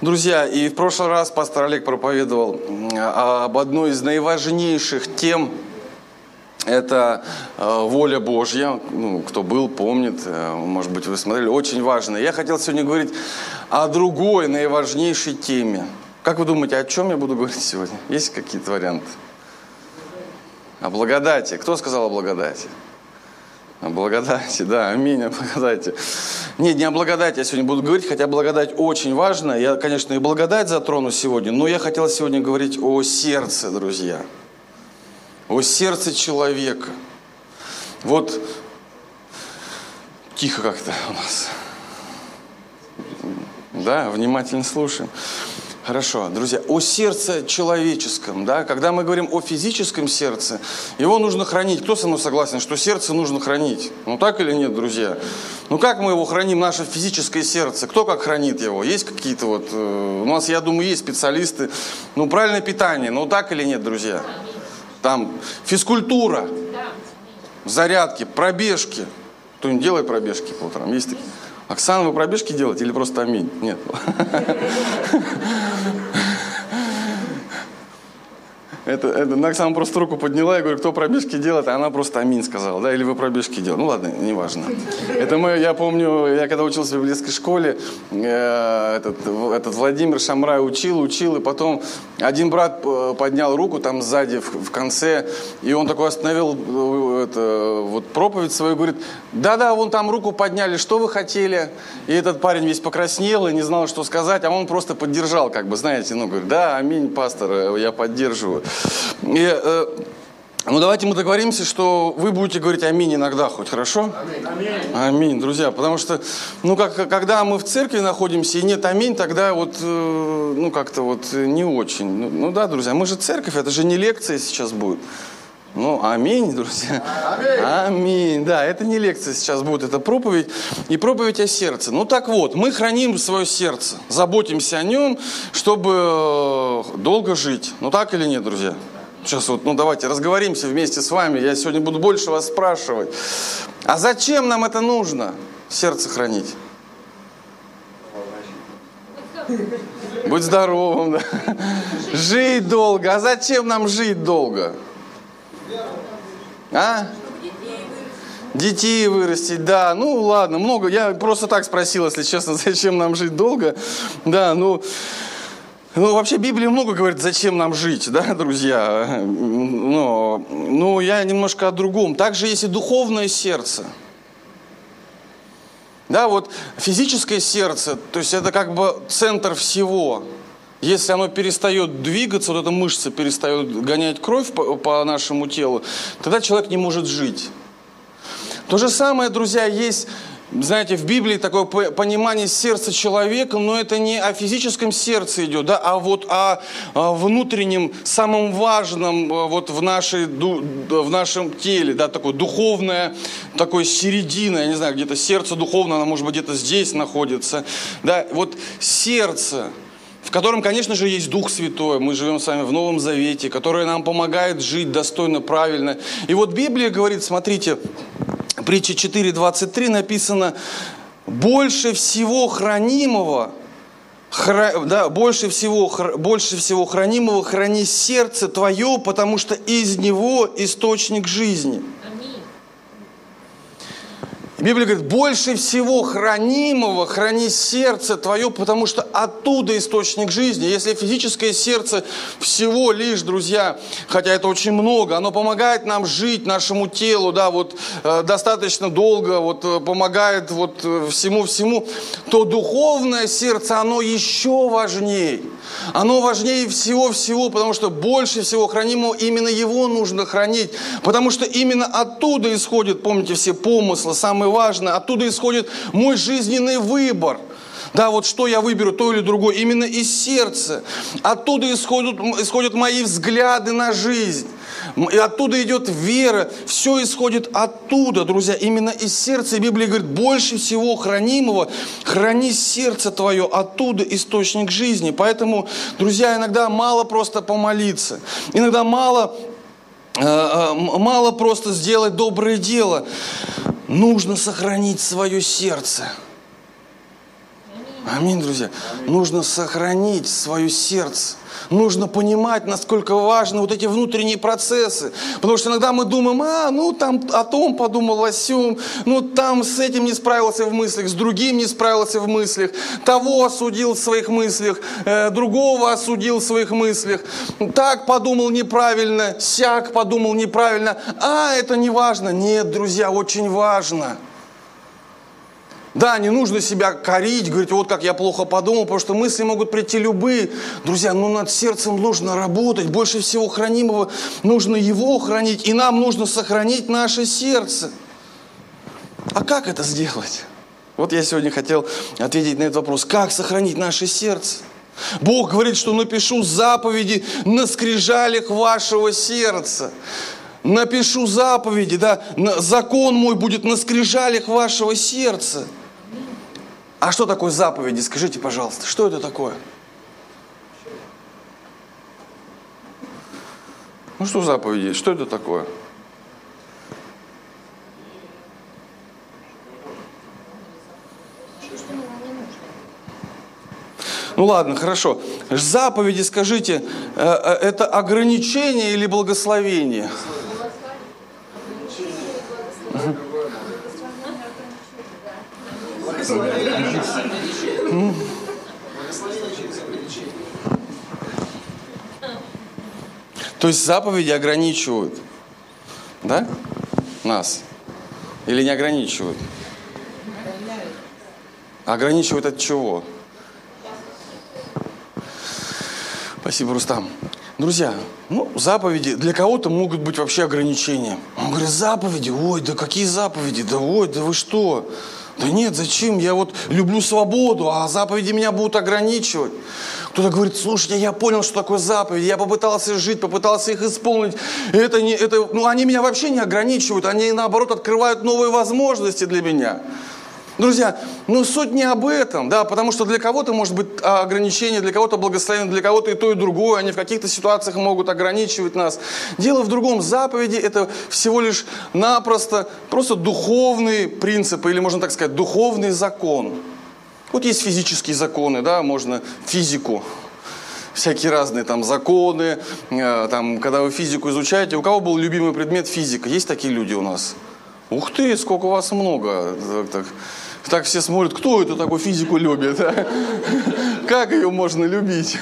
Друзья, и в прошлый раз пастор Олег проповедовал об одной из наиважнейших тем это э, воля Божья. Ну, кто был, помнит, э, может быть, вы смотрели. Очень важно. Я хотел сегодня говорить о другой, наиважнейшей теме. Как вы думаете, о чем я буду говорить сегодня? Есть какие-то варианты? О благодати. Кто сказал о благодати? О благодати, да, аминь, о благодати. Нет, не о благодати я сегодня буду говорить, хотя благодать очень важна. Я, конечно, и благодать затрону сегодня, но я хотел сегодня говорить о сердце, друзья. О сердце человека. Вот тихо как-то у нас. Да, внимательно слушаем. Хорошо, друзья, о сердце человеческом, да, когда мы говорим о физическом сердце, его нужно хранить. Кто со мной согласен, что сердце нужно хранить? Ну так или нет, друзья? Ну как мы его храним, наше физическое сердце? Кто как хранит его? Есть какие-то вот, э, у нас, я думаю, есть специалисты. Ну правильное питание, ну так или нет, друзья? Там физкультура, зарядки, пробежки. Кто-нибудь делает пробежки по утрам? Есть такие? Оксана, вы пробежки делаете или просто аминь? Нет. Это, это Оксана просто руку подняла, я говорю, кто пробежки делает, а она просто аминь сказала, да, или вы пробежки делаете. Ну ладно, неважно. Это мы, я помню, я когда учился в библейской школе, э, этот, этот Владимир Шамрай учил, учил, и потом один брат э, поднял руку там сзади в, в конце, и он такой остановил э, это, вот проповедь свою, говорит, да-да, вон там руку подняли, что вы хотели? И этот парень весь покраснел и не знал, что сказать, а он просто поддержал, как бы, знаете, ну, говорит, да, аминь, пастор, э, я поддерживаю. И, э, ну, давайте мы договоримся, что вы будете говорить аминь иногда хоть, хорошо? Аминь. Аминь, друзья. Потому что, ну, как, когда мы в церкви находимся и нет аминь, тогда вот, э, ну, как-то вот не очень. Ну, ну, да, друзья, мы же церковь, это же не лекция сейчас будет. Ну, аминь, друзья. Аминь. аминь. Да, это не лекция сейчас будет, это проповедь. И проповедь о сердце. Ну так вот, мы храним свое сердце, заботимся о нем, чтобы э, долго жить. Ну так или нет, друзья? Сейчас вот, ну давайте разговоримся вместе с вами. Я сегодня буду больше вас спрашивать. А зачем нам это нужно, сердце хранить? Быть здоровым, да. Жить долго. А зачем нам жить долго? А? Детей вырастить, да, ну ладно, много. Я просто так спросил, если честно, зачем нам жить долго. Да, ну, ну вообще Библия много говорит, зачем нам жить, да, друзья. Но, ну, я немножко о другом. Также есть и духовное сердце. Да, вот физическое сердце, то есть это как бы центр всего. Если оно перестает двигаться, вот эта мышца перестает гонять кровь по, по нашему телу, тогда человек не может жить. То же самое, друзья, есть, знаете, в Библии такое понимание сердца человека, но это не о физическом сердце идет, да, а вот о, внутреннем, самом важном э, вот в, нашей, в нашем теле, да, такое духовное, такое середина, я не знаю, где-то сердце духовное, оно может быть где-то здесь находится, да, вот сердце – в котором, конечно же, есть Дух Святой. Мы живем с вами в Новом Завете, который нам помогает жить достойно, правильно. И вот Библия говорит, смотрите, притча 4.23 написано, больше всего хранимого, хра, да, больше всего, больше всего хранимого храни сердце твое, потому что из него источник жизни. Библия говорит, больше всего хранимого храни сердце твое, потому что оттуда источник жизни. Если физическое сердце всего лишь, друзья, хотя это очень много, оно помогает нам жить, нашему телу, да, вот э, достаточно долго, вот э, помогает вот всему-всему, э, то духовное сердце, оно еще важнее. Оно важнее всего-всего, потому что больше всего хранимого именно его нужно хранить, потому что именно оттуда исходит, помните, все помыслы, самое важное, оттуда исходит мой жизненный выбор. Да, вот что я выберу, то или другое, именно из сердца. Оттуда исходят, исходят мои взгляды на жизнь. И оттуда идет вера. Все исходит оттуда, друзья, именно из сердца. И Библия говорит, больше всего хранимого, храни сердце твое, оттуда источник жизни. Поэтому, друзья, иногда мало просто помолиться. Иногда мало э, э, мало просто сделать доброе дело нужно сохранить свое сердце. Аминь, друзья. Нужно сохранить свое сердце. Нужно понимать, насколько важны вот эти внутренние процессы. Потому что иногда мы думаем, а, ну там о том подумал, сем, ну там с этим не справился в мыслях, с другим не справился в мыслях, того осудил в своих мыслях, э, другого осудил в своих мыслях, так подумал неправильно, сяк подумал неправильно, а, это не важно. Нет, друзья, очень важно – да, не нужно себя корить, говорить, вот как я плохо подумал, потому что мысли могут прийти любые. Друзья, ну над сердцем нужно работать, больше всего хранимого нужно его хранить, и нам нужно сохранить наше сердце. А как это сделать? Вот я сегодня хотел ответить на этот вопрос. Как сохранить наше сердце? Бог говорит, что напишу заповеди на скрижалях вашего сердца. Напишу заповеди, да, закон мой будет на скрижалях вашего сердца. А что такое заповеди? Скажите, пожалуйста, что это такое? Ну что заповеди? Что это такое? Ну ладно, хорошо. Заповеди, скажите, э, э, это ограничение или благословение? Благословение. То есть заповеди ограничивают, да, нас? Или не ограничивают? Ограничивают от чего? Спасибо, Рустам. Друзья, ну, заповеди для кого-то могут быть вообще ограничения. Он говорит, заповеди, ой, да какие заповеди, да ой, да вы что? Да нет, зачем? Я вот люблю свободу, а заповеди меня будут ограничивать. Кто-то говорит, слушайте, я понял, что такое заповеди, я попытался жить, попытался их исполнить. Это не, это, ну, они меня вообще не ограничивают, они наоборот открывают новые возможности для меня. Друзья, ну суть не об этом, да, потому что для кого-то может быть ограничение, для кого-то благословение, для кого-то и то, и другое, они в каких-то ситуациях могут ограничивать нас. Дело в другом, заповеди это всего лишь напросто просто духовный принцип, или можно так сказать, духовный закон. Вот есть физические законы, да, можно физику, всякие разные там законы, э, там, когда вы физику изучаете, у кого был любимый предмет физика? Есть такие люди у нас? Ух ты, сколько у вас много. Так, так. Так все смотрят, кто это такой физику любит, а? Как ее можно любить?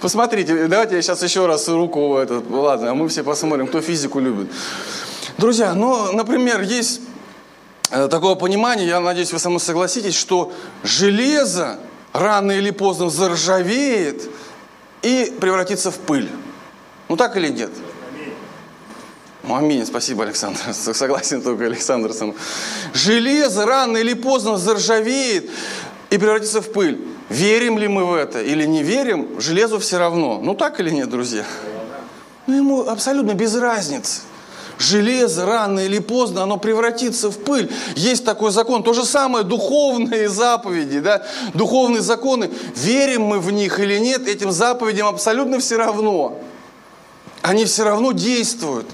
Посмотрите, давайте я сейчас еще раз руку, этот, ладно, а мы все посмотрим, кто физику любит. Друзья, ну, например, есть э, такое понимание, я надеюсь, вы со мной согласитесь, что железо рано или поздно заржавеет и превратится в пыль. Ну так или нет? Ну, аминь, спасибо, Александр. Согласен только Александр. Железо рано или поздно заржавеет и превратится в пыль. Верим ли мы в это или не верим, железу все равно. Ну так или нет, друзья? Ну ему абсолютно без разницы. Железо рано или поздно, оно превратится в пыль. Есть такой закон. То же самое духовные заповеди, да? духовные законы. Верим мы в них или нет, этим заповедям абсолютно все равно. Они все равно действуют.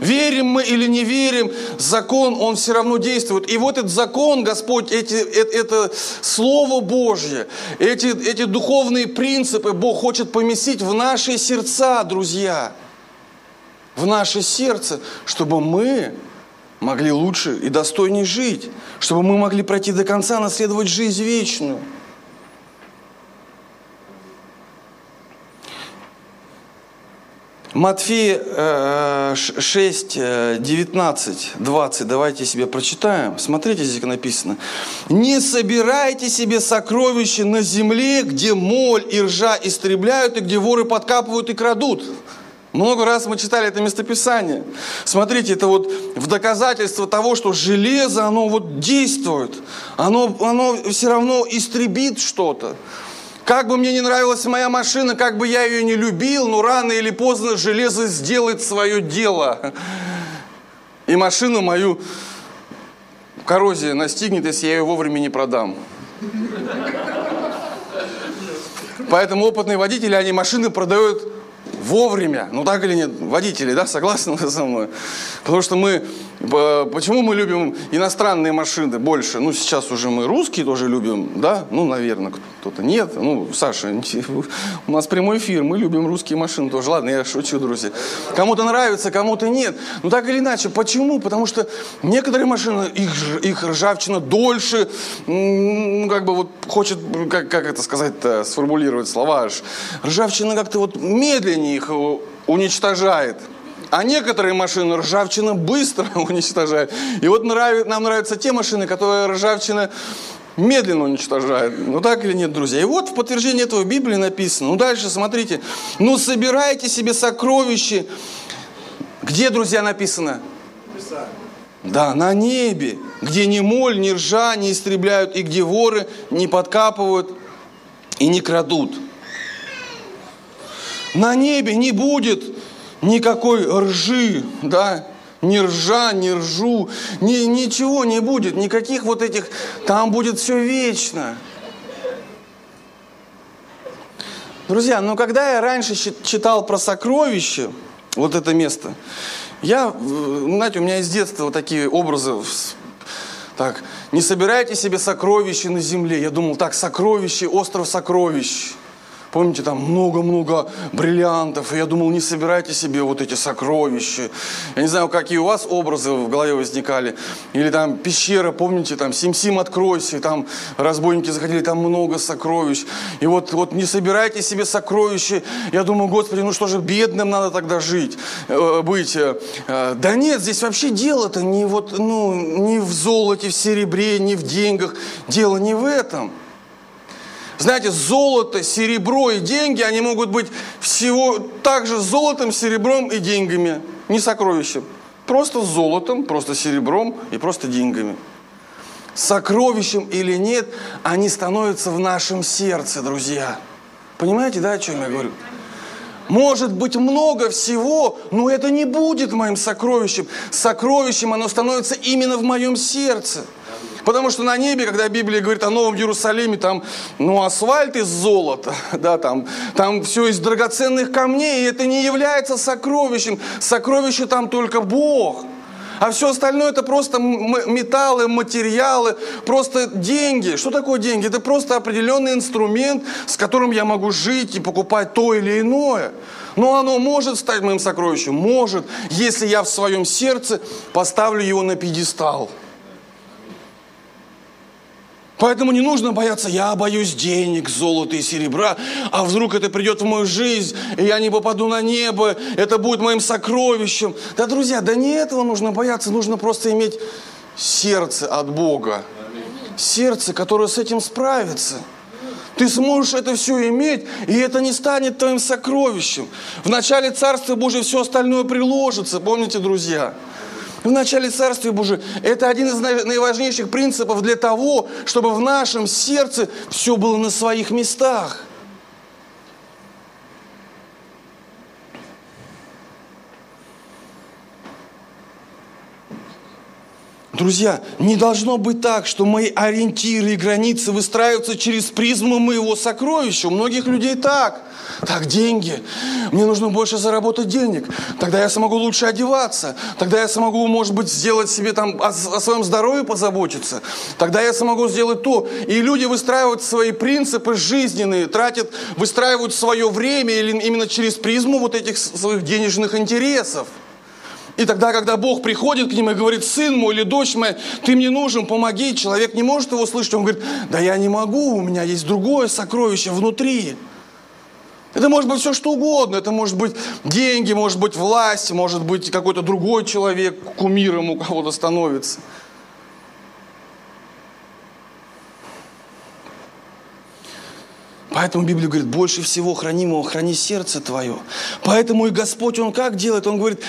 Верим мы или не верим, закон, он все равно действует. И вот этот закон, Господь, эти, это, это Слово Божье, эти, эти духовные принципы Бог хочет поместить в наши сердца, друзья. В наше сердце, чтобы мы могли лучше и достойнее жить, чтобы мы могли пройти до конца, наследовать жизнь вечную. Матфея 6, 19, 20, давайте себе прочитаем. Смотрите, здесь написано. «Не собирайте себе сокровища на земле, где моль и ржа истребляют, и где воры подкапывают и крадут». Много раз мы читали это местописание. Смотрите, это вот в доказательство того, что железо, оно вот действует. Оно, оно все равно истребит что-то. Как бы мне не нравилась моя машина, как бы я ее не любил, но рано или поздно железо сделает свое дело. И машину мою коррозия настигнет, если я ее вовремя не продам. Поэтому опытные водители, они машины продают вовремя. Ну так или нет? Водители, да, согласны со мной? Потому что мы Почему мы любим иностранные машины больше? Ну, сейчас уже мы русские тоже любим, да? Ну, наверное, кто-то нет. Ну, Саша, у нас прямой эфир, мы любим русские машины тоже. Ладно, я шучу, друзья. Кому-то нравится, кому-то нет. Ну, так или иначе, почему? Потому что некоторые машины, их, их ржавчина дольше, ну, как бы вот хочет, как, как это сказать сформулировать слова, ржавчина как-то вот медленнее их уничтожает. А некоторые машины ржавчина быстро уничтожает. И вот нрав... нам нравятся те машины, которые ржавчина медленно уничтожает. Ну так или нет, друзья? И вот в подтверждение этого в Библии написано. Ну дальше смотрите. Ну собирайте себе сокровища. Где, друзья, написано? Да, на небе, где ни моль, ни ржа не истребляют, и где воры не подкапывают и не крадут. На небе не будет никакой ржи, да, ни ржа, ни ржу, ни, ничего не будет, никаких вот этих, там будет все вечно. Друзья, ну когда я раньше читал про сокровища, вот это место, я, знаете, у меня из детства вот такие образы, так, не собирайте себе сокровища на земле. Я думал, так, сокровище, остров сокровищ. Помните, там много-много бриллиантов. И я думал, не собирайте себе вот эти сокровища. Я не знаю, какие у вас образы в голове возникали. Или там пещера, помните, там Сим-Сим откройся. И там разбойники заходили, там много сокровищ. И вот, вот не собирайте себе сокровища. Я думаю, Господи, ну что же, бедным надо тогда жить, э, быть. Э, э, да нет, здесь вообще дело-то не, вот, ну, не в золоте, в серебре, не в деньгах. Дело не в этом. Знаете, золото, серебро и деньги, они могут быть всего также золотом, серебром и деньгами, не сокровищем. Просто золотом, просто серебром и просто деньгами. Сокровищем или нет, они становятся в нашем сердце, друзья. Понимаете, да, о чем я говорю? Может быть много всего, но это не будет моим сокровищем. Сокровищем оно становится именно в моем сердце. Потому что на небе, когда Библия говорит о Новом Иерусалиме, там, ну, асфальт из золота, да, там, там все из драгоценных камней, и это не является сокровищем. Сокровище там только Бог. А все остальное это просто металлы, материалы, просто деньги. Что такое деньги? Это просто определенный инструмент, с которым я могу жить и покупать то или иное. Но оно может стать моим сокровищем? Может, если я в своем сердце поставлю его на пьедестал. Поэтому не нужно бояться, я боюсь денег, золота и серебра, а вдруг это придет в мою жизнь, и я не попаду на небо, это будет моим сокровищем. Да, друзья, да не этого нужно бояться, нужно просто иметь сердце от Бога. Сердце, которое с этим справится. Ты сможешь это все иметь, и это не станет твоим сокровищем. В начале Царства Божьего все остальное приложится, помните, друзья? В начале Царствия Божия. Это один из наиважнейших принципов для того, чтобы в нашем сердце все было на своих местах. Друзья, не должно быть так, что мои ориентиры и границы выстраиваются через призму моего сокровища. У многих людей так. Так, деньги. Мне нужно больше заработать денег. Тогда я смогу лучше одеваться. Тогда я смогу, может быть, сделать себе там о, о своем здоровье позаботиться. Тогда я смогу сделать то. И люди выстраивают свои принципы жизненные, тратят, выстраивают свое время или именно через призму вот этих своих денежных интересов. И тогда, когда Бог приходит к ним и говорит, сын мой или дочь моя, ты мне нужен, помоги, человек не может его слышать, он говорит, да я не могу, у меня есть другое сокровище внутри. Это может быть все что угодно. Это может быть деньги, может быть власть, может быть какой-то другой человек, кумиром у кого-то становится. Поэтому Библия говорит, больше всего хранимого храни сердце твое. Поэтому и Господь, Он как делает? Он говорит,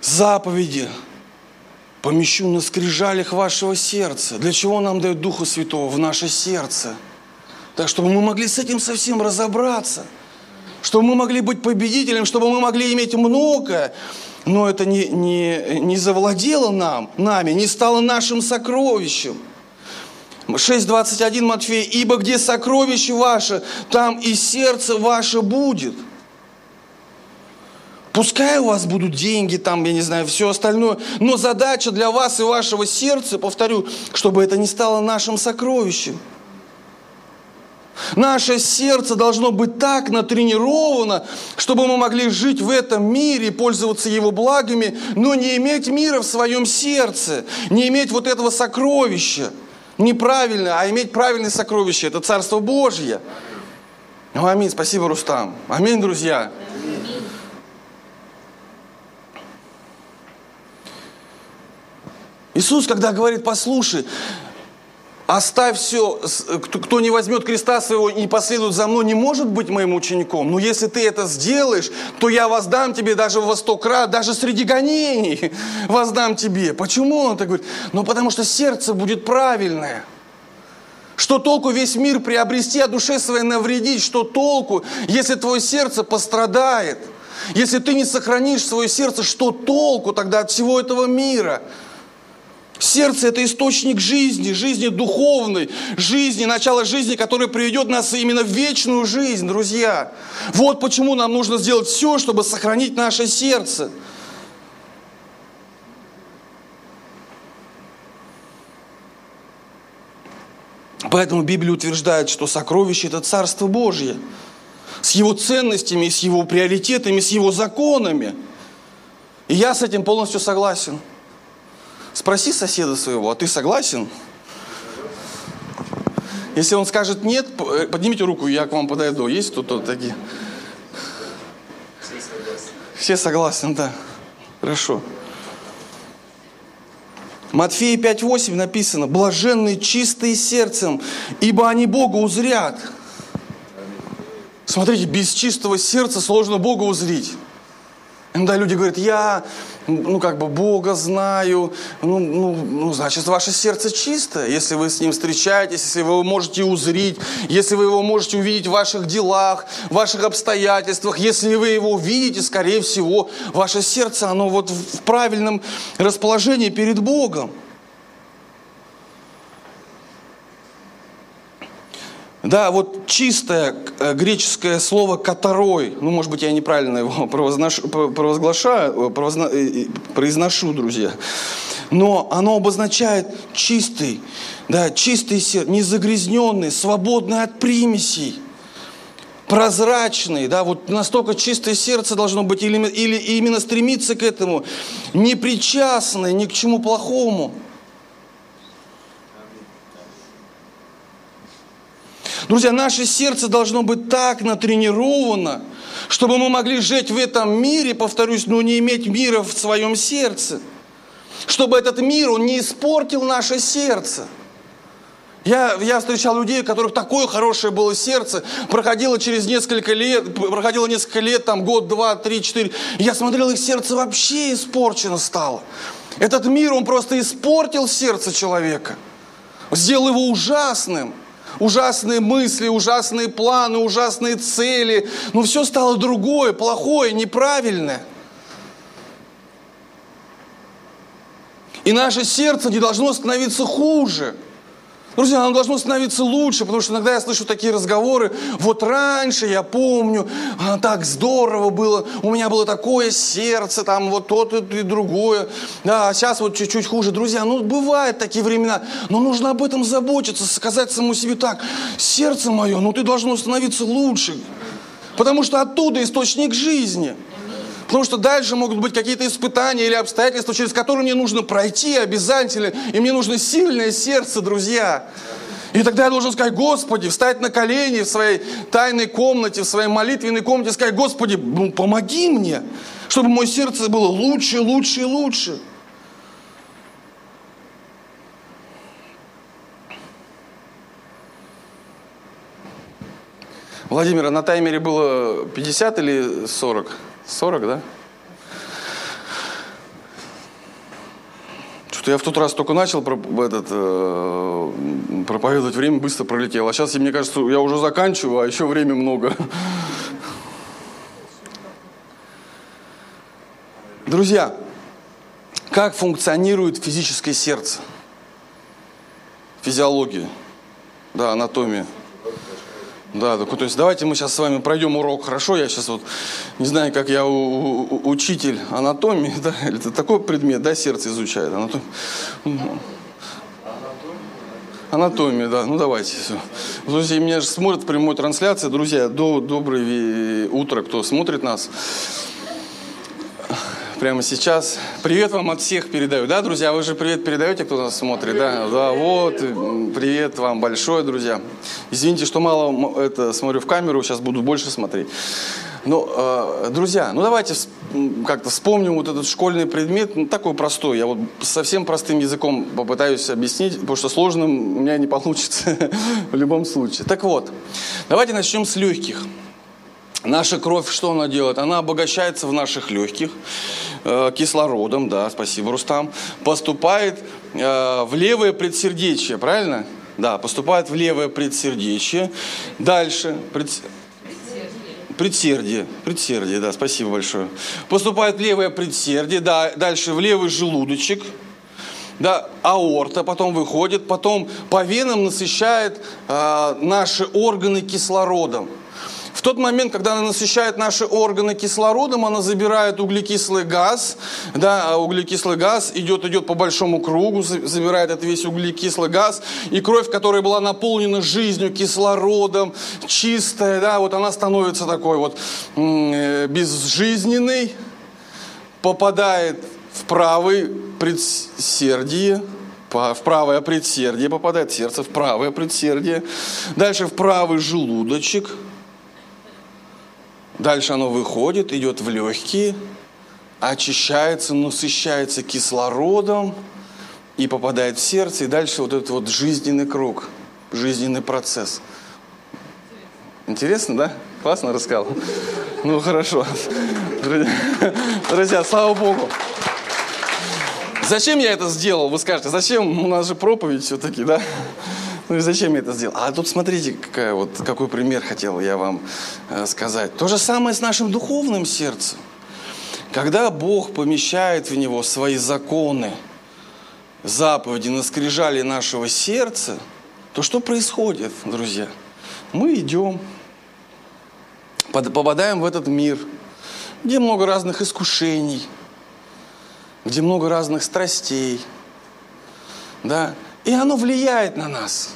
заповеди помещу на скрижалях вашего сердца. Для чего нам дает Духа Святого в наше сердце? Так, чтобы мы могли с этим совсем разобраться. Чтобы мы могли быть победителем, чтобы мы могли иметь многое, но это не, не, не завладело нам, нами, не стало нашим сокровищем. 6.21 Матфея, «Ибо где сокровище ваше, там и сердце ваше будет». Пускай у вас будут деньги, там, я не знаю, все остальное, но задача для вас и вашего сердца, повторю, чтобы это не стало нашим сокровищем. Наше сердце должно быть так натренировано, чтобы мы могли жить в этом мире, пользоваться его благами, но не иметь мира в своем сердце, не иметь вот этого сокровища. Неправильно, а иметь правильное сокровище – это Царство Божье. Аминь. Спасибо, Рустам. Аминь, друзья. Иисус, когда говорит, послушай, оставь все, кто не возьмет креста своего и не последует за мной, не может быть моим учеником. Но если ты это сделаешь, то я воздам тебе даже во сто крат, даже среди гонений воздам тебе. Почему он так говорит? Ну, потому что сердце будет правильное. Что толку весь мир приобрести, а душе своей навредить? Что толку, если твое сердце пострадает? Если ты не сохранишь свое сердце, что толку тогда от всего этого мира? Сердце – это источник жизни, жизни духовной, жизни, начало жизни, которое приведет нас именно в вечную жизнь, друзья. Вот почему нам нужно сделать все, чтобы сохранить наше сердце. Поэтому Библия утверждает, что сокровище – это Царство Божье. С его ценностями, с его приоритетами, с его законами. И я с этим полностью согласен. Спроси соседа своего, а ты согласен? Если он скажет нет, э, поднимите руку, я к вам подойду. Есть тут вот такие? Все согласны. Все согласны, да. Хорошо. Матфея 5.8 написано, блаженные чистые сердцем, ибо они Бога узрят. Смотрите, без чистого сердца сложно Бога узрить. Иногда люди говорят, я, ну, как бы Бога знаю, ну, ну, ну, значит, ваше сердце чистое, если вы с Ним встречаетесь, если вы его можете узрить, если вы его можете увидеть в ваших делах, в ваших обстоятельствах, если вы его увидите, скорее всего, ваше сердце, оно вот в правильном расположении перед Богом. Да, вот чистое э, греческое слово «каторой», ну, может быть, я неправильно его провозглашаю, э, э, произношу, друзья, но оно обозначает чистый, да, чистый сердце, незагрязненный, свободный от примесей, прозрачный, да, вот настолько чистое сердце должно быть, или, или именно стремиться к этому, непричастный ни к чему плохому – Друзья, наше сердце должно быть так натренировано, чтобы мы могли жить в этом мире, повторюсь, но не иметь мира в своем сердце. Чтобы этот мир, он не испортил наше сердце. Я, я встречал людей, у которых такое хорошее было сердце, проходило через несколько лет, проходило несколько лет, там год, два, три, четыре. Я смотрел, их сердце вообще испорчено стало. Этот мир, он просто испортил сердце человека. Сделал его ужасным ужасные мысли, ужасные планы, ужасные цели. Но все стало другое, плохое, неправильное. И наше сердце не должно становиться хуже – Друзья, оно должно становиться лучше, потому что иногда я слышу такие разговоры. Вот раньше, я помню, а, так здорово было, у меня было такое сердце, там вот то и другое. Да, а сейчас вот чуть-чуть хуже. Друзья, ну бывают такие времена, но нужно об этом заботиться, сказать самому себе так. Сердце мое, ну ты должно становиться лучше. Потому что оттуда источник жизни. Потому что дальше могут быть какие-то испытания или обстоятельства, через которые мне нужно пройти обязательно. И мне нужно сильное сердце, друзья. И тогда я должен сказать, Господи, встать на колени в своей тайной комнате, в своей молитвенной комнате, сказать, Господи, ну, помоги мне, чтобы мое сердце было лучше, лучше и лучше. Владимир, а на таймере было 50 или 40? 40, да? Что-то я в тот раз только начал этот, э, проповедовать, время быстро пролетело. А сейчас, мне кажется, я уже заканчиваю, а еще время много. Друзья, как функционирует физическое сердце? Физиология, да, анатомия. Да, так, то есть давайте мы сейчас с вами пройдем урок, хорошо? Я сейчас вот не знаю, как я у, у, учитель анатомии, да, это такой предмет, да, сердце изучает, анатомия. Анатомия, да. Ну давайте. Все. Друзья, меня же смотрят в прямой трансляции. Друзья, до, доброе утро, кто смотрит нас прямо сейчас. Привет вам от всех передаю. Да, друзья, вы же привет передаете, кто нас смотрит, да? Да, вот, привет вам большое, друзья. Извините, что мало это смотрю в камеру, сейчас буду больше смотреть. Ну, э, друзья, ну давайте как-то вспомним вот этот школьный предмет, ну, такой простой. Я вот совсем простым языком попытаюсь объяснить, потому что сложным у меня не получится в любом случае. Так вот, давайте начнем с легких. Наша кровь, что она делает? Она обогащается в наших легких э, кислородом, да, спасибо, Рустам, поступает э, в левое предсердечие, правильно? Да, поступает в левое предсердечие. Дальше, пред... предсердие, предсердие, да, спасибо большое. Поступает в левое предсердие, да, дальше в левый желудочек, да, аорта потом выходит, потом по венам насыщает э, наши органы кислородом. В тот момент, когда она насыщает наши органы кислородом, она забирает углекислый газ, да, а углекислый газ идет, идет по большому кругу, забирает этот весь углекислый газ, и кровь, которая была наполнена жизнью, кислородом, чистая, да, вот она становится такой вот э, безжизненной, попадает в правый предсердие, в правое предсердие попадает сердце, в правое предсердие, дальше в правый желудочек – Дальше оно выходит, идет в легкие, очищается, насыщается кислородом и попадает в сердце. И дальше вот этот вот жизненный круг, жизненный процесс. Интересно, да? Классно рассказал? Ну, хорошо. Друзья, слава Богу. Зачем я это сделал? Вы скажете, зачем? У нас же проповедь все-таки, да? Ну и зачем я это сделал? А тут смотрите, какая вот, какой пример хотел я вам э, сказать. То же самое с нашим духовным сердцем. Когда Бог помещает в него свои законы, заповеди на скрижали нашего сердца, то что происходит, друзья? Мы идем, попадаем в этот мир, где много разных искушений, где много разных страстей, да, и оно влияет на нас.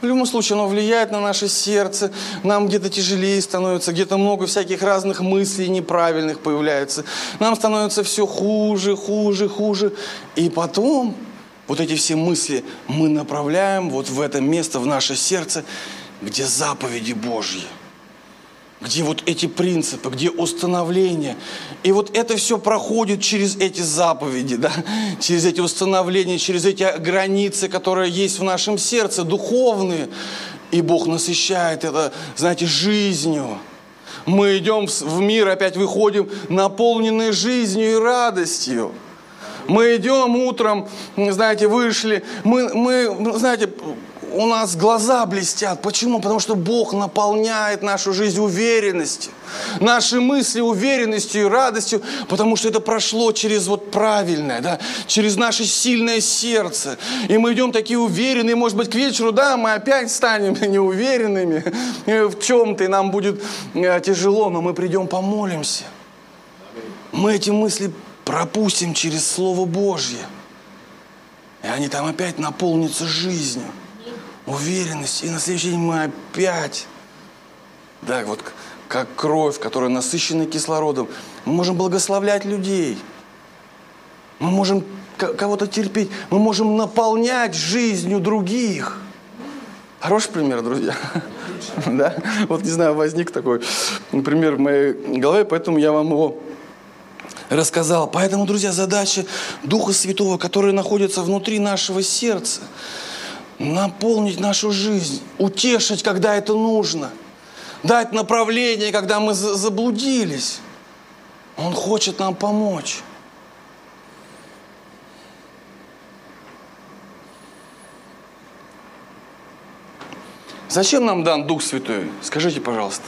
В любом случае, оно влияет на наше сердце, нам где-то тяжелее становится, где-то много всяких разных мыслей неправильных появляется. Нам становится все хуже, хуже, хуже. И потом вот эти все мысли мы направляем вот в это место, в наше сердце, где заповеди Божьи где вот эти принципы, где установление. И вот это все проходит через эти заповеди, да? через эти установления, через эти границы, которые есть в нашем сердце, духовные. И Бог насыщает это, знаете, жизнью. Мы идем в мир, опять выходим, наполненные жизнью и радостью. Мы идем утром, знаете, вышли, мы, мы знаете, у нас глаза блестят. Почему? Потому что Бог наполняет нашу жизнь уверенностью. Наши мысли уверенностью и радостью, потому что это прошло через вот правильное, да, через наше сильное сердце. И мы идем такие уверенные, может быть, к вечеру, да, мы опять станем неуверенными в чем-то, и нам будет э, тяжело, но мы придем помолимся. Мы эти мысли пропустим через Слово Божье. И они там опять наполнятся жизнью уверенность, и на следующий день мы опять, да, вот как кровь, которая насыщена кислородом, мы можем благословлять людей, мы можем кого-то терпеть, мы можем наполнять жизнью других. Хороший пример, друзья. Да? Вот, не знаю, возник такой пример в моей голове, поэтому я вам его рассказал. Поэтому, друзья, задача Духа Святого, который находится внутри нашего сердца – наполнить нашу жизнь, утешить, когда это нужно, дать направление, когда мы заблудились. Он хочет нам помочь. Зачем нам дан Дух Святой? Скажите, пожалуйста.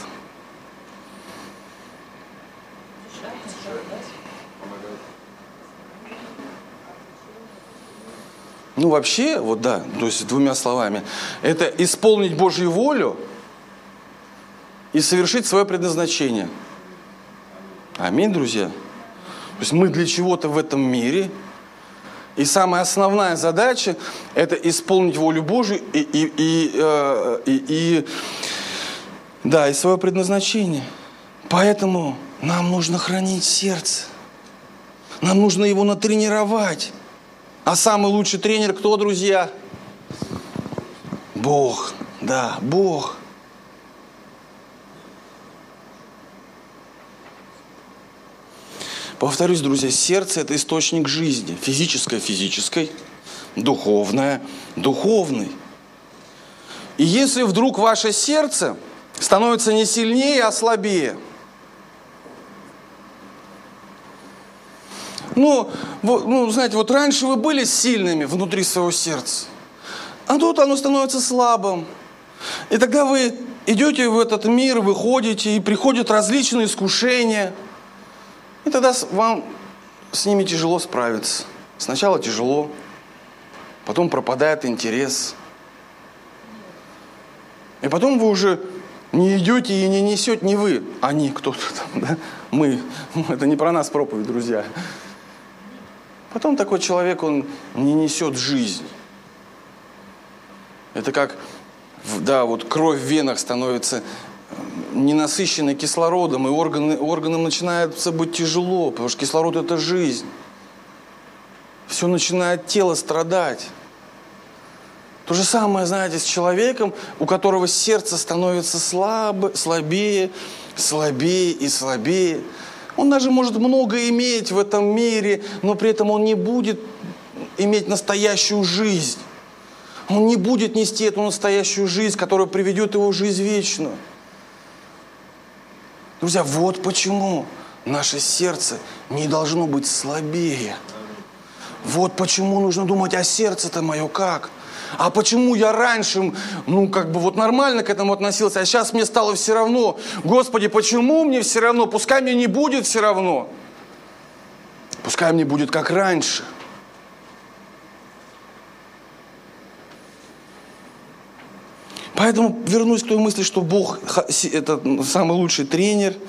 Ну, вообще, вот да, то есть двумя словами, это исполнить Божью волю и совершить свое предназначение. Аминь, друзья. То есть мы для чего-то в этом мире, и самая основная задача – это исполнить волю Божию и, и, и, э, и, и, да, и свое предназначение. Поэтому нам нужно хранить сердце. Нам нужно его натренировать. А самый лучший тренер кто, друзья? Бог. Да, Бог. Повторюсь, друзья, сердце – это источник жизни. Физическое – физической, духовное – духовный. И если вдруг ваше сердце становится не сильнее, а слабее – Ну, ну, знаете, вот раньше вы были сильными внутри своего сердца, а тут оно становится слабым. И тогда вы идете в этот мир, выходите, и приходят различные искушения. И тогда вам с ними тяжело справиться. Сначала тяжело, потом пропадает интерес. И потом вы уже не идете и не несете, не вы, они кто-то там, да? Мы. Это не про нас проповедь, друзья. Потом такой человек, он не несет жизнь. Это как, да, вот кровь в венах становится э, ненасыщенной кислородом, и органы, органам начинается быть тяжело, потому что кислород – это жизнь. Все начинает тело страдать. То же самое, знаете, с человеком, у которого сердце становится слабо, слабее, слабее и слабее. Он даже может много иметь в этом мире, но при этом он не будет иметь настоящую жизнь. Он не будет нести эту настоящую жизнь, которая приведет его в жизнь вечную. Друзья, вот почему наше сердце не должно быть слабее. Вот почему нужно думать, а сердце-то мое как – а почему я раньше, ну, как бы вот нормально к этому относился, а сейчас мне стало все равно. Господи, почему мне все равно? Пускай мне не будет все равно. Пускай мне будет как раньше. Поэтому вернусь к той мысли, что Бог – это самый лучший тренер –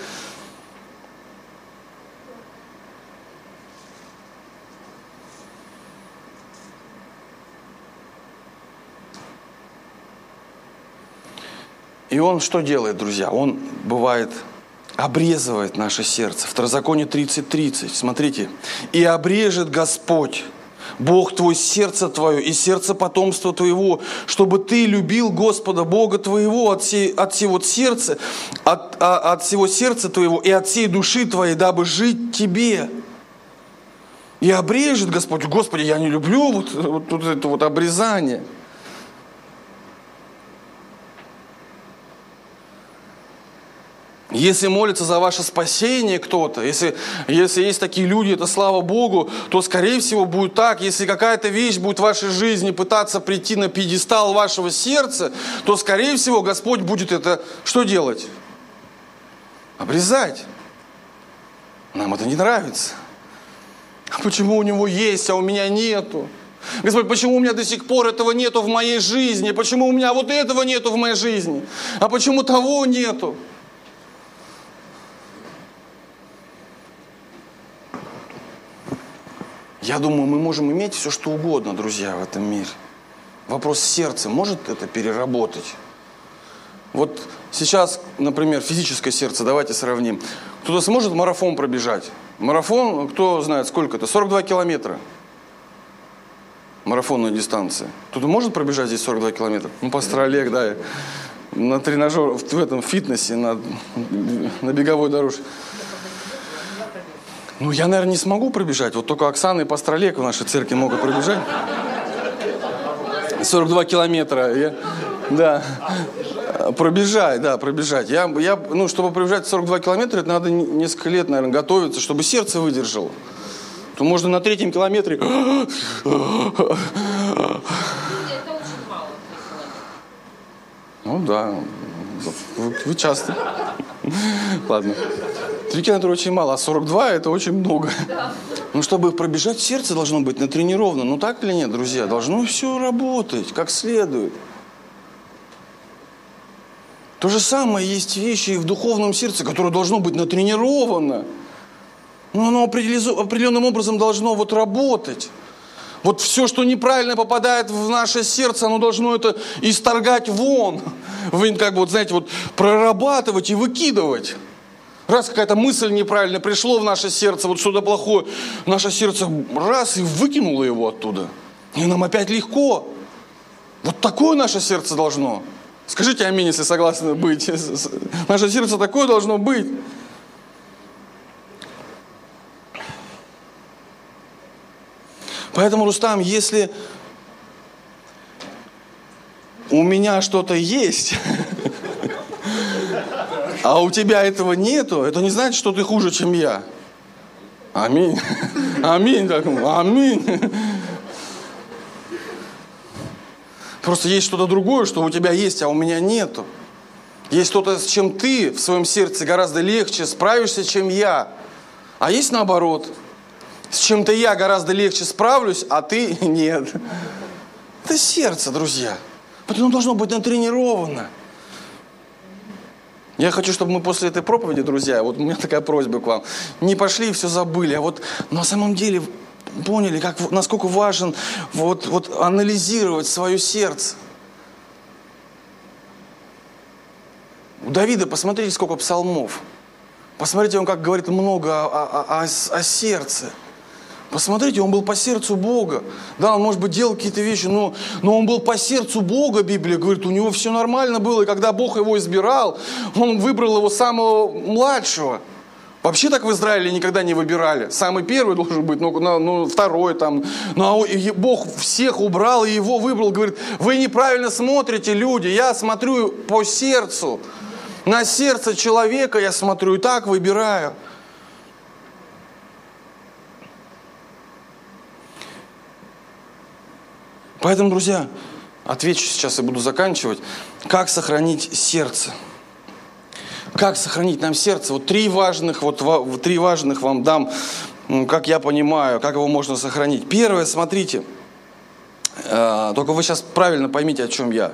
И он что делает, друзья? Он бывает обрезывает наше сердце. Второзаконие 30.30. Смотрите. «И обрежет Господь, Бог твой, сердце твое и сердце потомства твоего, чтобы ты любил Господа, Бога твоего от, всей, от всего сердца, от, а, от всего сердца твоего и от всей души твоей, дабы жить тебе». И обрежет Господь. Господи, я не люблю вот, вот, вот это вот обрезание – Если молится за ваше спасение кто-то, если, если есть такие люди, это слава Богу, то скорее всего будет так. Если какая-то вещь будет в вашей жизни пытаться прийти на пьедестал вашего сердца, то скорее всего Господь будет это что делать? Обрезать. Нам это не нравится. А почему у него есть, а у меня нету? Господь, почему у меня до сих пор этого нету в моей жизни? Почему у меня вот этого нету в моей жизни? А почему того нету? Я думаю, мы можем иметь все, что угодно, друзья, в этом мире. Вопрос сердца может это переработать? Вот сейчас, например, физическое сердце, давайте сравним. Кто-то сможет марафон пробежать? Марафон, кто знает, сколько это? 42 километра. Марафонная дистанция. Кто-то может пробежать здесь 42 километра? Ну, пастор Олег, да, на тренажер, в этом фитнесе, на, на беговой дорожке. Ну, я, наверное, не смогу пробежать. Вот только Оксана и Пастор Олег в нашей церкви могут пробежать. 42 километра. Я, да. Пробежать, да, пробежать. Я, я, ну, чтобы пробежать 42 километра, это надо несколько лет, наверное, готовиться, чтобы сердце выдержало. То можно на третьем километре... Ну да, вы, вы часто. Ладно. Три километра очень мало, а 42 это очень много. Да. Ну, чтобы пробежать, сердце должно быть натренировано. Ну, так или нет, друзья? Должно все работать как следует. То же самое есть вещи и в духовном сердце, которое должно быть натренировано. Но оно определенным образом должно вот работать. Вот все, что неправильно попадает в наше сердце, оно должно это исторгать вон. Вы как бы, вот, знаете, вот прорабатывать и выкидывать. Раз какая-то мысль неправильная пришло в наше сердце, вот что-то плохое, наше сердце раз и выкинуло его оттуда. И нам опять легко. Вот такое наше сердце должно. Скажите аминь, если согласны быть. Наше сердце такое должно быть. Поэтому, Рустам, если у меня что-то есть, а у тебя этого нету, это не значит, что ты хуже, чем я. Аминь. Аминь. Аминь. Просто есть что-то другое, что у тебя есть, а у меня нету. Есть что-то, с чем ты в своем сердце гораздо легче справишься, чем я. А есть наоборот. С чем-то я гораздо легче справлюсь, а ты нет. Это сердце, друзья. Поэтому должно быть натренировано. Я хочу, чтобы мы после этой проповеди, друзья, вот у меня такая просьба к вам, не пошли и все забыли, а вот на самом деле поняли, как, насколько важен вот, вот анализировать свое сердце. У Давида, посмотрите, сколько псалмов. Посмотрите, он как говорит много о, о, о, о сердце. Посмотрите, он был по сердцу Бога. Да, он, может быть, делал какие-то вещи, но, но он был по сердцу Бога, Библия говорит, у него все нормально было. И когда Бог его избирал, он выбрал его самого младшего – Вообще так в Израиле никогда не выбирали. Самый первый должен быть, ну, ну, второй там. Ну, а Бог всех убрал и его выбрал. Говорит, вы неправильно смотрите, люди. Я смотрю по сердцу. На сердце человека я смотрю и так выбираю. Поэтому, друзья, отвечу сейчас и буду заканчивать. Как сохранить сердце? Как сохранить нам сердце? Вот три важных, вот три важных вам дам, как я понимаю, как его можно сохранить. Первое, смотрите, э, только вы сейчас правильно поймите, о чем я.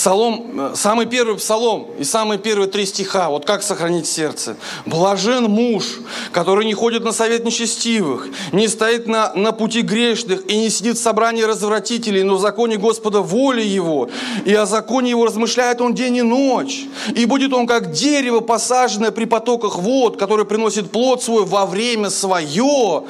Псалом, э, самый первый псалом и самые первые три стиха. Вот как сохранить сердце. Блажен муж, который не ходит на совет нечестивых, не стоит на, на пути грешных и не сидит в собрании развратителей, но в законе Господа воли его. И о законе его размышляет он день и ночь. И будет он как дерево, посаженное при потоках вод, которое приносит плод свой во время свое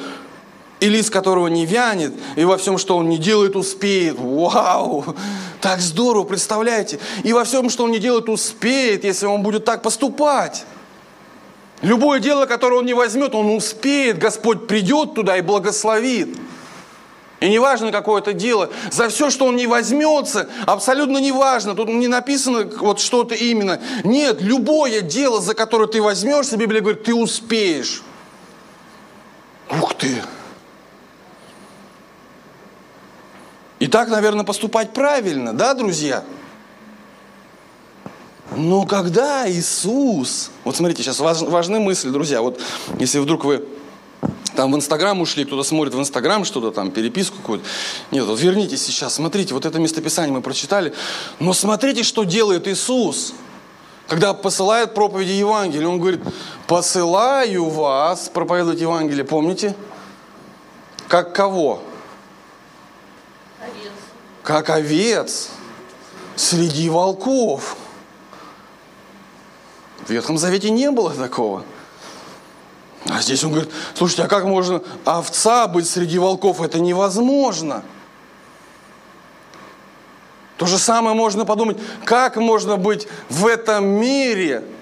и лист которого не вянет, и во всем, что он не делает, успеет. Вау! Так здорово, представляете? И во всем, что он не делает, успеет, если он будет так поступать. Любое дело, которое он не возьмет, он успеет. Господь придет туда и благословит. И неважно, какое это дело, за все, что он не возьмется, абсолютно неважно, тут не написано вот что-то именно. Нет, любое дело, за которое ты возьмешься, Библия говорит, ты успеешь. Ух ты! И так, наверное, поступать правильно, да, друзья? Но когда Иисус... Вот смотрите, сейчас важ, важны мысли, друзья. Вот если вдруг вы там в Инстаграм ушли, кто-то смотрит в Инстаграм что-то там, переписку какую-то. Нет, вот вернитесь сейчас, смотрите, вот это местописание мы прочитали. Но смотрите, что делает Иисус. Когда посылает проповеди Евангелия, Он говорит, посылаю вас проповедовать Евангелие, помните? Как кого? Как овец среди волков. В Ветхом Завете не было такого. А здесь он говорит, слушайте, а как можно овца быть среди волков? Это невозможно. То же самое можно подумать, как можно быть в этом мире –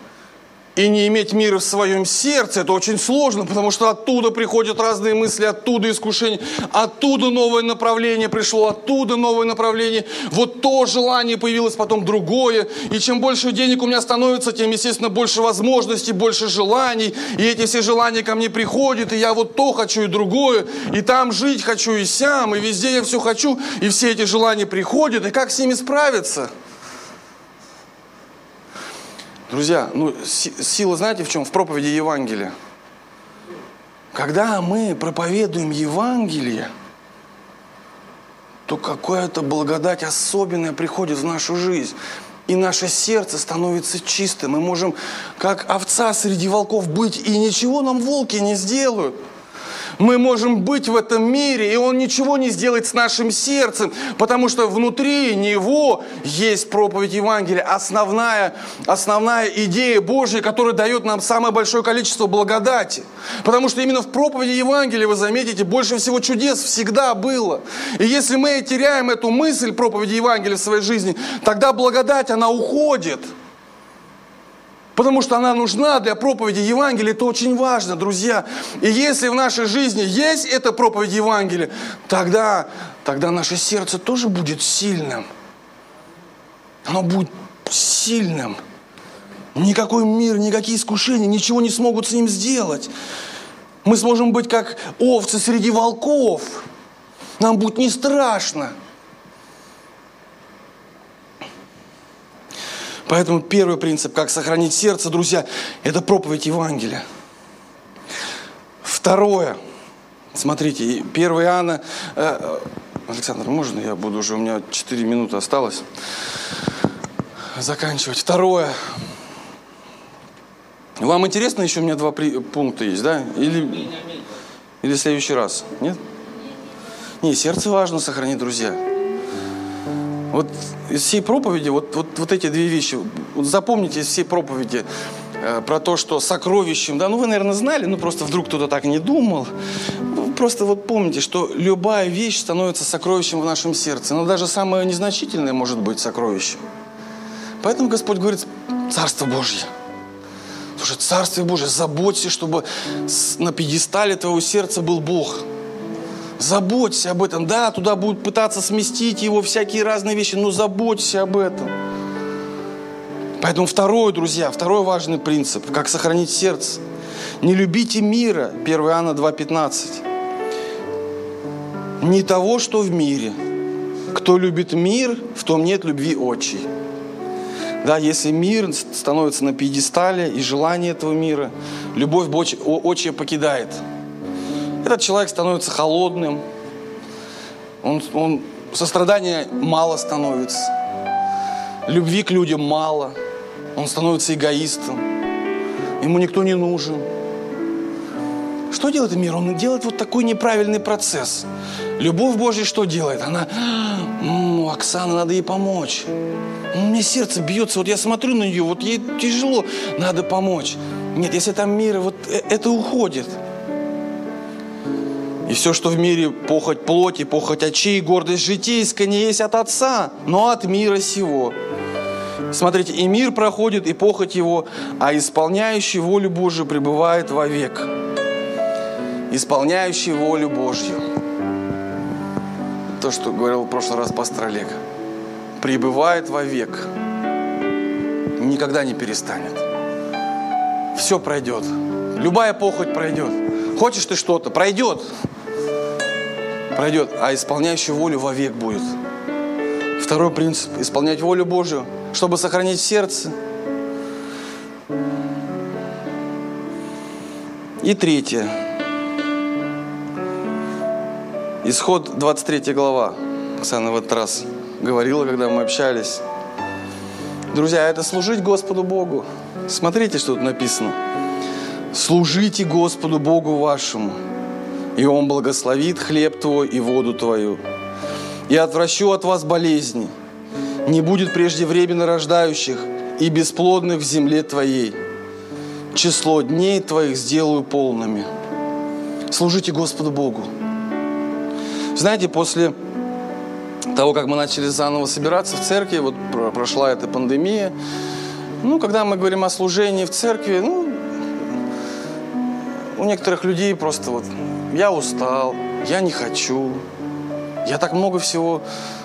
и не иметь мира в своем сердце, это очень сложно, потому что оттуда приходят разные мысли, оттуда искушения, оттуда новое направление пришло, оттуда новое направление. Вот то желание появилось, потом другое. И чем больше денег у меня становится, тем, естественно, больше возможностей, больше желаний. И эти все желания ко мне приходят, и я вот то хочу, и другое. И там жить хочу, и сям, и везде я все хочу. И все эти желания приходят, и как с ними справиться? Друзья, ну сила знаете в чем? В проповеди Евангелия. Когда мы проповедуем Евангелие, то какая-то благодать особенная приходит в нашу жизнь. и наше сердце становится чистым. Мы можем, как овца среди волков, быть, и ничего нам волки не сделают. Мы можем быть в этом мире, и Он ничего не сделает с нашим сердцем, потому что внутри Него есть проповедь Евангелия, основная, основная идея Божья, которая дает нам самое большое количество благодати. Потому что именно в проповеди Евангелия, вы заметите, больше всего чудес всегда было. И если мы теряем эту мысль проповеди Евангелия в своей жизни, тогда благодать, она уходит – Потому что она нужна для проповеди Евангелия. Это очень важно, друзья. И если в нашей жизни есть эта проповедь Евангелия, тогда, тогда наше сердце тоже будет сильным. Оно будет сильным. Никакой мир, никакие искушения, ничего не смогут с ним сделать. Мы сможем быть как овцы среди волков. Нам будет не страшно. Поэтому первый принцип, как сохранить сердце, друзья, это проповедь Евангелия. Второе, смотрите, 1 Иоанна, э, Александр, можно я буду уже, у меня 4 минуты осталось заканчивать. Второе, вам интересно, еще у меня два пункта есть, да? Или, или в следующий раз? Нет? Не, сердце важно сохранить, друзья. Вот из всей проповеди, вот, вот, вот эти две вещи, вот запомните из всей проповеди э, про то, что сокровищем, да, ну вы, наверное, знали, ну просто вдруг кто-то так не думал. Ну, просто вот помните, что любая вещь становится сокровищем в нашем сердце, но даже самое незначительное может быть сокровищем. Поэтому Господь говорит, Царство Божье. Слушай, Царствие Божье, заботься, чтобы на пьедестале твоего сердца был Бог – Заботься об этом. Да, туда будут пытаться сместить его всякие разные вещи, но заботься об этом. Поэтому второй, друзья, второй важный принцип, как сохранить сердце. Не любите мира, 1 Иоанна 2,15. Не того, что в мире. Кто любит мир, в том нет любви отчей. Да, если мир становится на пьедестале и желание этого мира, любовь отчия покидает – этот человек становится холодным, он, он сострадания мало становится, любви к людям мало, он становится эгоистом, ему никто не нужен. Что делает мир? Он делает вот такой неправильный процесс. Любовь Божья что делает? Она, м-м, Оксана, надо ей помочь. У меня сердце бьется, вот я смотрю на нее, вот ей тяжело, надо помочь. Нет, если там мир, вот э, это уходит. И все, что в мире похоть плоти, похоть очей, гордость житейская не есть от Отца, но от мира сего. Смотрите, и мир проходит, и похоть его, а исполняющий волю Божию пребывает вовек. Исполняющий волю Божью. То, что говорил в прошлый раз пастор Олег. Пребывает вовек. Никогда не перестанет. Все пройдет. Любая похоть пройдет. Хочешь ты что-то, пройдет пройдет, а исполняющий волю вовек будет. Второй принцип – исполнять волю Божью, чтобы сохранить сердце. И третье. Исход 23 глава. Оксана в этот раз говорила, когда мы общались. Друзья, это служить Господу Богу. Смотрите, что тут написано. Служите Господу Богу вашему – и Он благословит хлеб твой и воду твою. И отвращу от вас болезни. Не будет преждевременно рождающих и бесплодных в земле твоей. Число дней твоих сделаю полными. Служите Господу Богу. Знаете, после того, как мы начали заново собираться в церкви, вот прошла эта пандемия, ну, когда мы говорим о служении в церкви, ну, у некоторых людей просто вот я устал, я не хочу. Я так много всего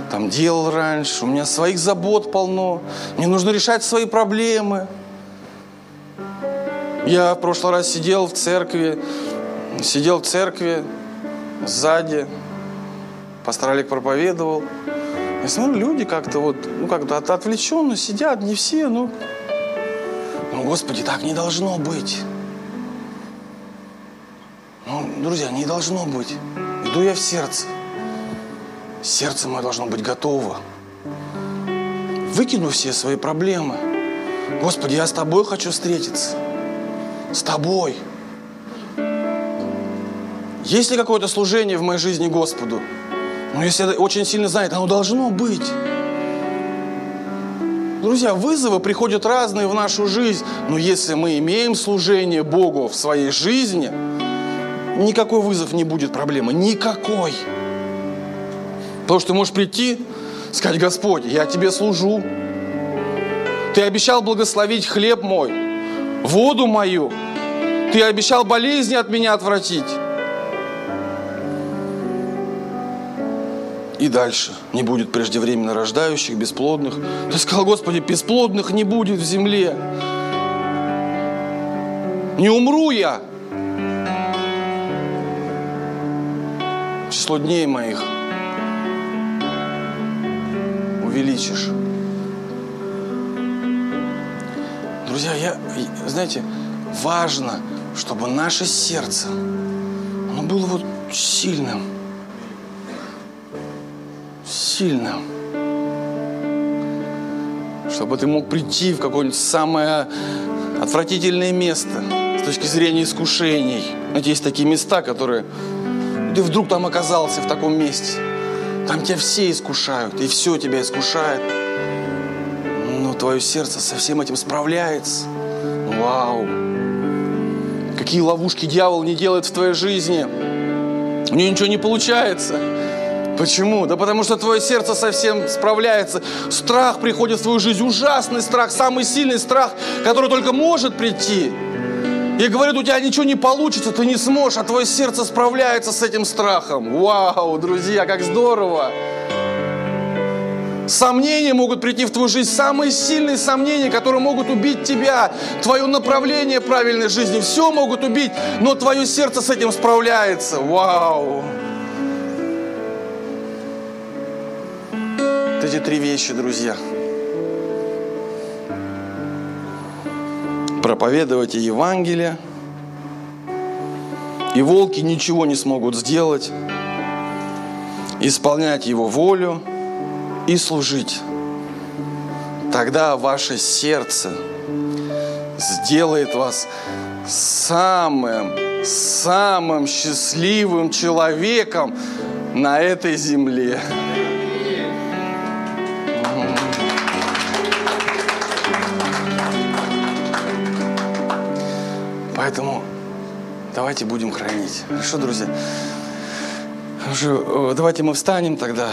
там делал раньше, у меня своих забот полно, мне нужно решать свои проблемы. Я в прошлый раз сидел в церкви, сидел в церкви сзади, пастор Олег проповедовал. Я смотрю, люди как-то вот, ну как-то от, отвлеченно сидят, не все, ну, ну, Господи, так не должно быть. Друзья, не должно быть. Иду я в сердце. Сердце мое должно быть готово. Выкину все свои проблемы. Господи, я с тобой хочу встретиться. С тобой. Есть ли какое-то служение в моей жизни Господу? Ну, если это очень сильно занято, оно должно быть. Друзья, вызовы приходят разные в нашу жизнь, но если мы имеем служение Богу в своей жизни, никакой вызов не будет проблемы, никакой. Потому что ты можешь прийти, сказать, Господь, я тебе служу. Ты обещал благословить хлеб мой, воду мою. Ты обещал болезни от меня отвратить. И дальше не будет преждевременно рождающих, бесплодных. Ты сказал, Господи, бесплодных не будет в земле. Не умру я. Число дней моих увеличишь. Друзья, я, знаете, важно, чтобы наше сердце, оно было вот сильным сильным. Чтобы ты мог прийти в какое-нибудь самое отвратительное место с точки зрения искушений. Знаете, есть такие места, которые... Ты вдруг там оказался в таком месте. Там тебя все искушают, и все тебя искушает. Но твое сердце со всем этим справляется. Вау! Какие ловушки дьявол не делает в твоей жизни. У нее ничего не получается. Почему? Да потому что твое сердце совсем справляется. Страх приходит в твою жизнь, ужасный страх, самый сильный страх, который только может прийти. И говорит, у тебя ничего не получится, ты не сможешь, а твое сердце справляется с этим страхом. Вау, друзья, как здорово! Сомнения могут прийти в твою жизнь, самые сильные сомнения, которые могут убить тебя, твое направление правильной жизни, все могут убить, но твое сердце с этим справляется. Вау! эти три вещи, друзья. Проповедовать Евангелие, и волки ничего не смогут сделать, исполнять Его волю и служить. Тогда ваше сердце сделает вас самым, самым счастливым человеком на этой земле. Поэтому давайте будем хранить. Хорошо, друзья? Хорошо, давайте мы встанем тогда.